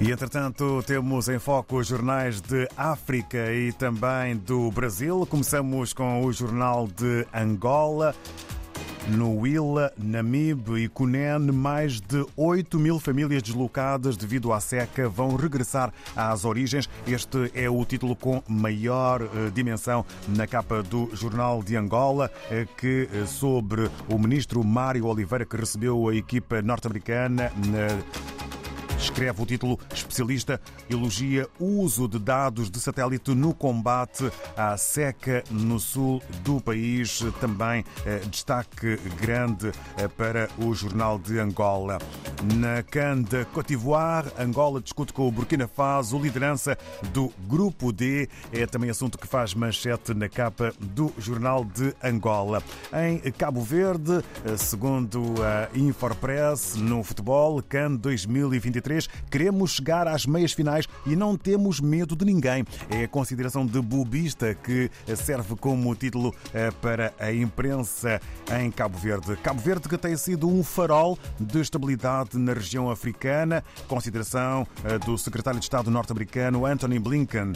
E entretanto, temos em foco os jornais de África e também do Brasil. Começamos com o jornal de Angola. No Willa, Namibe e Cunene, mais de 8 mil famílias deslocadas devido à seca vão regressar às origens. Este é o título com maior eh, dimensão na capa do Jornal de Angola, eh, que eh, sobre o ministro Mário Oliveira, que recebeu a equipa norte-americana Escreve o título Especialista elogia o uso de dados de satélite no combate à seca no sul do país. Também eh, destaque grande eh, para o Jornal de Angola. Na CAN de Côte d'Ivoire, Angola discute com o Burkina Faso liderança do Grupo D. É também assunto que faz manchete na capa do Jornal de Angola. Em Cabo Verde, eh, segundo a Infopress, no futebol, CAN 2023 queremos chegar às meias finais e não temos medo de ninguém. É a consideração de Bubista que serve como título eh, para a imprensa em Cabo Verde. Cabo Verde que tem sido um farol de estabilidade na região africana, consideração eh, do secretário de Estado norte-americano Anthony Blinken.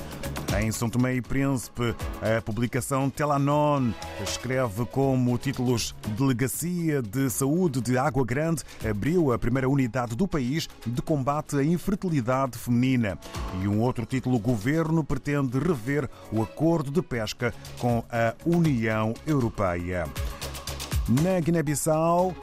Em São Tomé e Príncipe, a publicação Telanon escreve como títulos Delegacia de Saúde de Água Grande abriu a primeira unidade do país de combate à infertilidade feminina. E um outro título: Governo pretende rever o acordo de pesca com a União Europeia. Na Guiné-Bissau,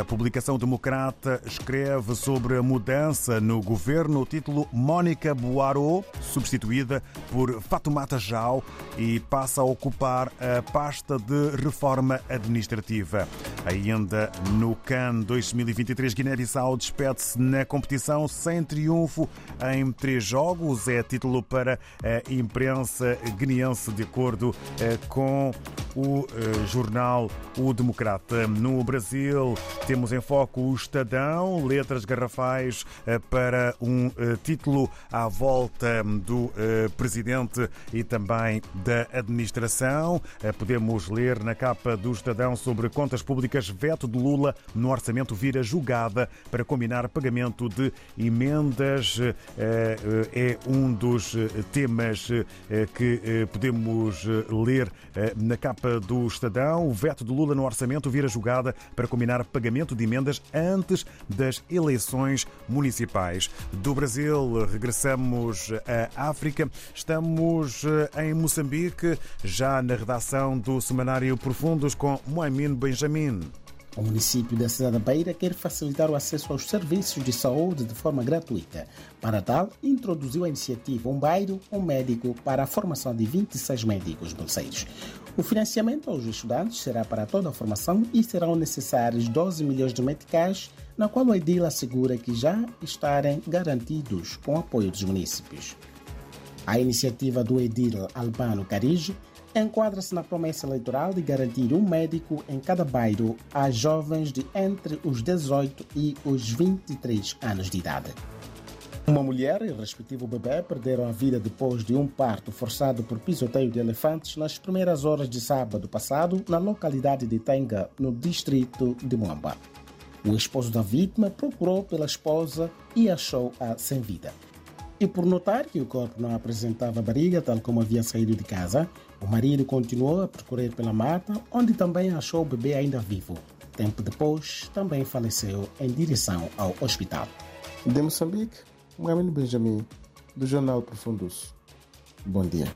a publicação democrata escreve sobre a mudança no governo. O título Mónica Boaro, substituída por Fatoumata Jau e passa a ocupar a pasta de reforma administrativa. Ainda no CAN 2023, Guiné-Bissau despede-se na competição sem triunfo em três jogos. É título para a imprensa guineense, de acordo eh, com o eh, jornal O Democrata. No Brasil, temos em foco o Estadão, letras garrafais eh, para um eh, título à volta do presidente e também da administração. Podemos ler na capa do Estadão sobre contas públicas, veto de Lula no orçamento vira julgada para combinar pagamento de emendas. É um dos temas que podemos ler na capa capa do Estadão. O veto de Lula no orçamento vira julgada para combinar pagamento de emendas antes das eleições municipais. Do Brasil, regressamos à África. Estamos eh, em Moçambique, já na redação do Semanário Profundos com Moamin Benjamin. O município da cidade da Beira quer facilitar o acesso aos serviços de saúde de forma gratuita. Para tal, introduziu a iniciativa Um Bairro, Um Médico para a formação de 26 médicos bolseiros. O financiamento aos estudantes será para toda a formação e serão necessários 12 milhões de meticais, na qual o Edil assegura que já estarem garantidos com o apoio dos municípios. A iniciativa do Edil Albano Carijo enquadra-se na promessa eleitoral de garantir um médico em cada bairro a jovens de entre os 18 e os 23 anos de idade. Uma mulher e respectivo bebê perderam a vida depois de um parto forçado por pisoteio de elefantes nas primeiras horas de sábado passado na localidade de Tenga, no distrito de Moamba. O esposo da vítima procurou pela esposa e achou-a sem vida. E por notar que o corpo não apresentava barriga, tal como havia saído de casa, o marido continuou a percorrer pela mata, onde também achou o bebê ainda vivo. Tempo depois, também faleceu em direção ao hospital. De Moçambique, Mohamed Benjamin, do Jornal Profundos. Bom dia.